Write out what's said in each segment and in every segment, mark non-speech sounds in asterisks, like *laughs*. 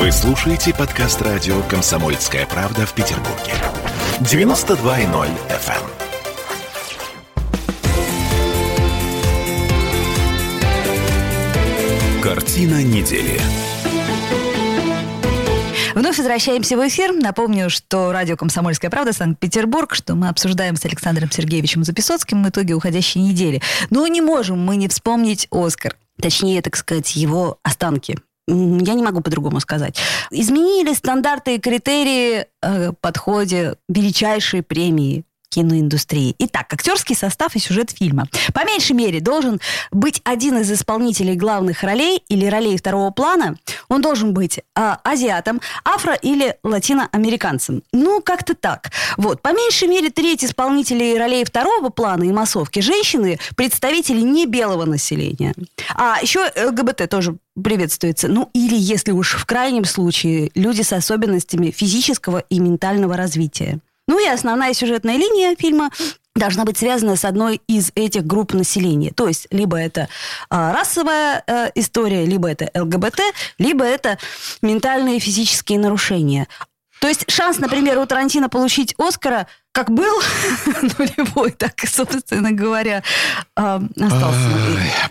Вы слушаете подкаст радио «Комсомольская правда» в Петербурге. 92.0 FM. Картина недели. Вновь возвращаемся в эфир. Напомню, что радио «Комсомольская правда» Санкт-Петербург, что мы обсуждаем с Александром Сергеевичем Записоцким итоги уходящей недели. Но не можем мы не вспомнить «Оскар». Точнее, так сказать, его останки я не могу по-другому сказать. Изменили стандарты и критерии э, подходе величайшей премии киноиндустрии. Итак, актерский состав и сюжет фильма. По меньшей мере должен быть один из исполнителей главных ролей или ролей второго плана. Он должен быть э, азиатом, афро- или латиноамериканцем. Ну, как-то так. Вот. По меньшей мере треть исполнителей ролей второго плана и массовки женщины – представители не белого населения. А еще ЛГБТ тоже приветствуется. Ну, или, если уж в крайнем случае, люди с особенностями физического и ментального развития. Ну и основная сюжетная линия фильма должна быть связана с одной из этих групп населения. То есть либо это э, расовая э, история, либо это ЛГБТ, либо это ментальные и физические нарушения. То есть шанс, например, у Тарантино получить Оскара как был *laughs* нулевой, так, собственно говоря, э, остался.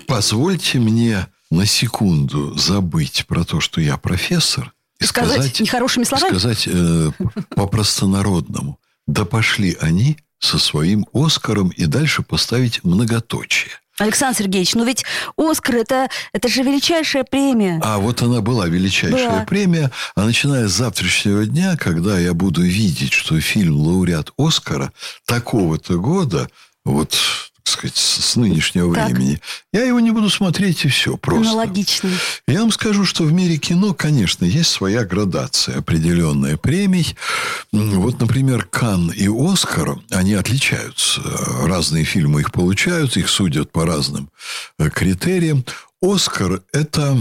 Позвольте мне на секунду забыть про то, что я профессор, и сказать, сказать нехорошими словами? Сказать э, по-простонародному. Да пошли они со своим Оскаром и дальше поставить многоточие. Александр Сергеевич, ну ведь Оскар это, это же величайшая премия. А вот она была величайшая была. премия. А начиная с завтрашнего дня, когда я буду видеть, что фильм лауреат Оскара такого-то года, вот сказать, с нынешнего так. времени. Я его не буду смотреть, и все. Просто. Аналогично. Я вам скажу, что в мире кино, конечно, есть своя градация определенная премий. Вот, например, Кан и Оскар, они отличаются. Разные фильмы их получают, их судят по разным э, критериям. Оскар – это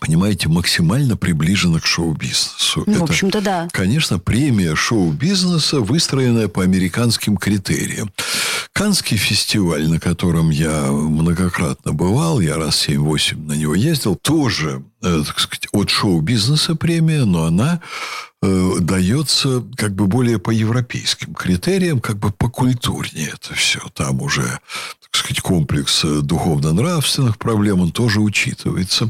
понимаете, максимально приближена к шоу-бизнесу. Ну, Это, в общем-то, да. Конечно, премия шоу-бизнеса, выстроенная по американским критериям. Канский фестиваль, на котором я многократно бывал, я раз 7-8 на него ездил, тоже, э, так сказать, от шоу-бизнеса премия, но она э, дается как бы более по европейским критериям, как бы по культурнее это все. Там уже так сказать, комплекс э, духовно-нравственных проблем, он тоже учитывается.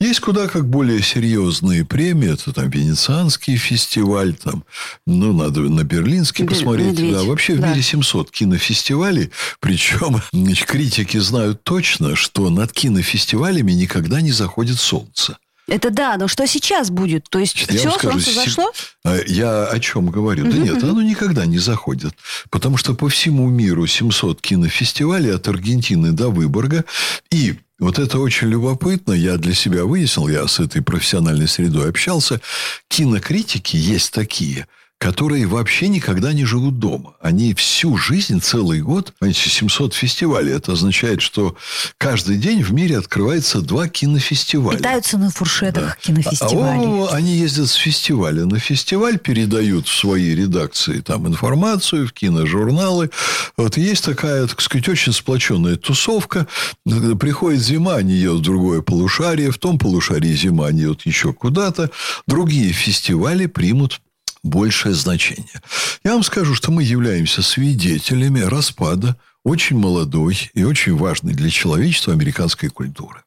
Есть куда как более серьезные премии. Это там Венецианский фестиваль, там, ну, надо на Берлинский Бер... посмотреть. Медведь. Да, вообще в да. мире 700 кинофестивалей. Причем значит, критики знают точно, что над кинофестивалями никогда не заходит солнце. Это да, но что сейчас будет? То есть я все, скажу, солнце зашло? А, я о чем говорю? Да нет, оно никогда не заходит. Потому что по всему миру 700 кинофестивалей от Аргентины до Выборга. И вот это очень любопытно. Я для себя выяснил, я с этой профессиональной средой общался. Кинокритики есть такие – которые вообще никогда не живут дома. Они всю жизнь, целый год, понимаете, 700 фестивалей. Это означает, что каждый день в мире открывается два кинофестиваля. Питаются на фуршетах да. кинофестивалей. А, они ездят с фестиваля на фестиваль, передают в свои редакции там информацию, в киножурналы. Вот есть такая, так сказать, очень сплоченная тусовка. Приходит зима, они едут в другое полушарие, в том полушарии зима, они едут еще куда-то. Другие фестивали примут большее значение. Я вам скажу, что мы являемся свидетелями распада очень молодой и очень важной для человечества американской культуры.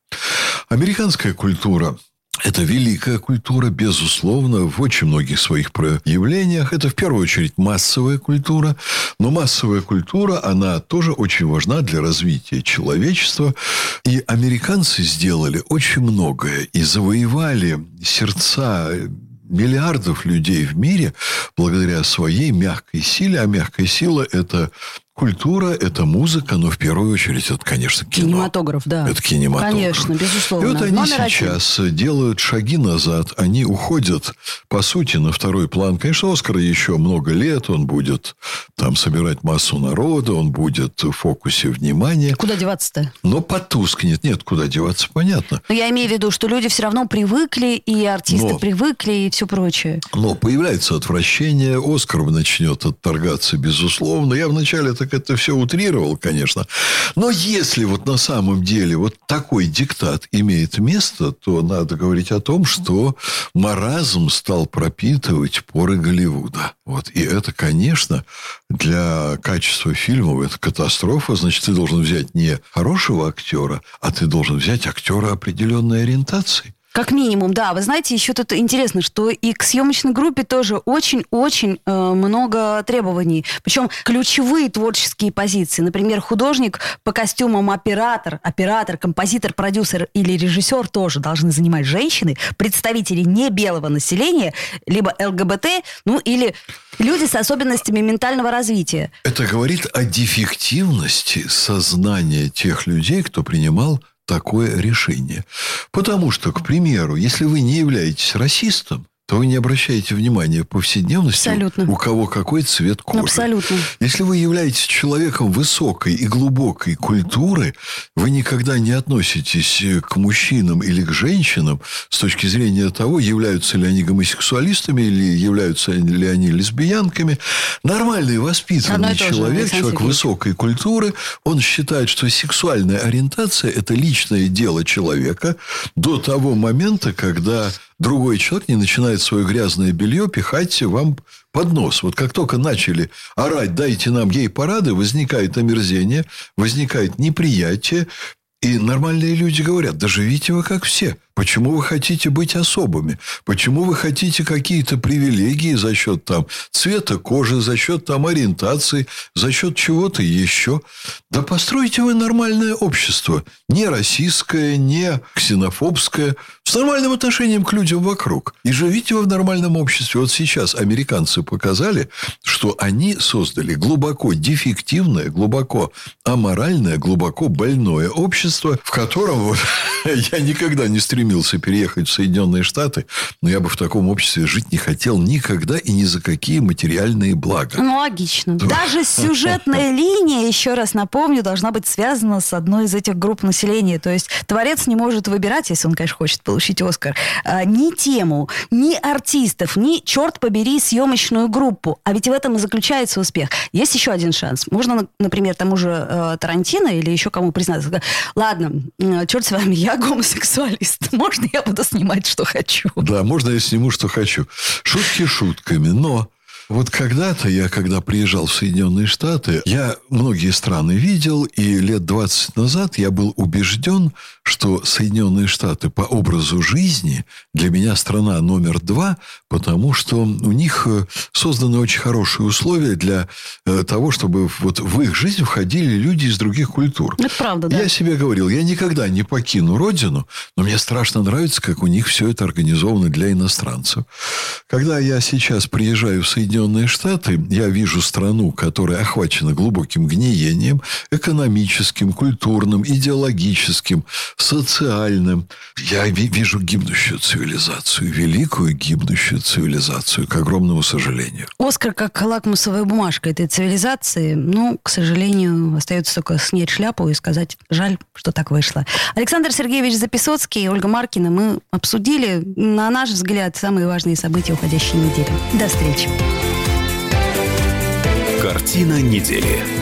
Американская культура это великая культура, безусловно, в очень многих своих проявлениях. Это в первую очередь массовая культура. Но массовая культура, она тоже очень важна для развития человечества. И американцы сделали очень многое и завоевали сердца миллиардов людей в мире благодаря своей мягкой силе. А мягкая сила – это культура, это музыка, но в первую очередь это, конечно, кино. Кинематограф, да. Это кинематограф. Конечно, безусловно. И вот они Номер сейчас один. делают шаги назад, они уходят, по сути, на второй план. Конечно, Оскар еще много лет, он будет там собирать массу народа, он будет в фокусе внимания. Куда деваться-то? Но потускнет. Нет, куда деваться, понятно. Но я имею в виду, что люди все равно привыкли, и артисты но, привыкли, и все прочее. Но появляется отвращение, Оскар начнет отторгаться, безусловно. Я вначале так это все утрировал, конечно. Но если вот на самом деле вот такой диктат имеет место, то надо говорить о том, что маразм стал пропитывать поры Голливуда. Вот. И это, конечно, для качества фильмов это катастрофа. Значит, ты должен взять не хорошего актера, а ты должен взять актера определенной ориентации. Как минимум, да. Вы знаете, еще тут интересно, что и к съемочной группе тоже очень-очень э, много требований. Причем ключевые творческие позиции. Например, художник по костюмам оператор, оператор, композитор, продюсер или режиссер тоже должны занимать женщины, представители не белого населения, либо ЛГБТ, ну или люди с особенностями ментального развития. Это говорит о дефективности сознания тех людей, кто принимал такое решение. Потому что, к примеру, если вы не являетесь расистом, то вы не обращаете внимания повседневности, Абсолютно. у кого какой цвет кожи. Абсолютно. Если вы являетесь человеком высокой и глубокой культуры, вы никогда не относитесь э, к мужчинам или к женщинам с точки зрения того, являются ли они гомосексуалистами или являются ли они лесбиянками. Нормальный воспитанный человек, же, человек высокой культуры, он считает, что сексуальная ориентация – это личное дело человека до того момента, когда другой человек не начинает свое грязное белье пихать вам под нос. Вот как только начали орать, дайте нам гей-парады, возникает омерзение, возникает неприятие. И нормальные люди говорят, да живите вы как все. Почему вы хотите быть особыми? Почему вы хотите какие-то привилегии за счет там цвета кожи, за счет там ориентации, за счет чего-то еще? Да постройте вы нормальное общество. Не российское, не ксенофобское, с нормальным отношением к людям вокруг. И живите вы в нормальном обществе. Вот сейчас американцы показали, что они создали глубоко дефективное, глубоко аморальное, глубоко больное общество, в котором вот, *laughs* я никогда не стремился переехать в Соединенные Штаты, но я бы в таком обществе жить не хотел никогда и ни за какие материальные блага. Ну, логично. Даже сюжетная *laughs* линия, еще раз напомню, должна быть связана с одной из этих групп населения. То есть творец не может выбирать, если он, конечно, хочет получить Оскар, а, ни тему, ни артистов, ни, черт побери, съемочную группу. А ведь в этом и заключается успех. Есть еще один шанс. Можно, например, тому же э, Тарантино или еще кому признаться. Ладно, черт с вами, я гомосексуалист *laughs* можно я буду снимать, что хочу? Да, можно я сниму, что хочу. Шутки шутками, но вот когда-то я, когда приезжал в Соединенные Штаты, я многие страны видел, и лет 20 назад я был убежден, что Соединенные Штаты по образу жизни для меня страна номер два, потому что у них э, созданы очень хорошие условия для э, того, чтобы вот в их жизнь входили люди из других культур. Это правда, да. Я себе говорил, я никогда не покину родину, но мне страшно нравится, как у них все это организовано для иностранцев. Когда я сейчас приезжаю в Соединенные Соединенные Штаты, я вижу страну, которая охвачена глубоким гниением, экономическим, культурным, идеологическим, социальным. Я вижу гибнущую цивилизацию, великую гибнущую цивилизацию, к огромному сожалению. Оскар как лакмусовая бумажка этой цивилизации, ну, к сожалению, остается только снять шляпу и сказать, жаль, что так вышло. Александр Сергеевич Записоцкий и Ольга Маркина мы обсудили, на наш взгляд, самые важные события уходящей недели. До встречи. Картина недели.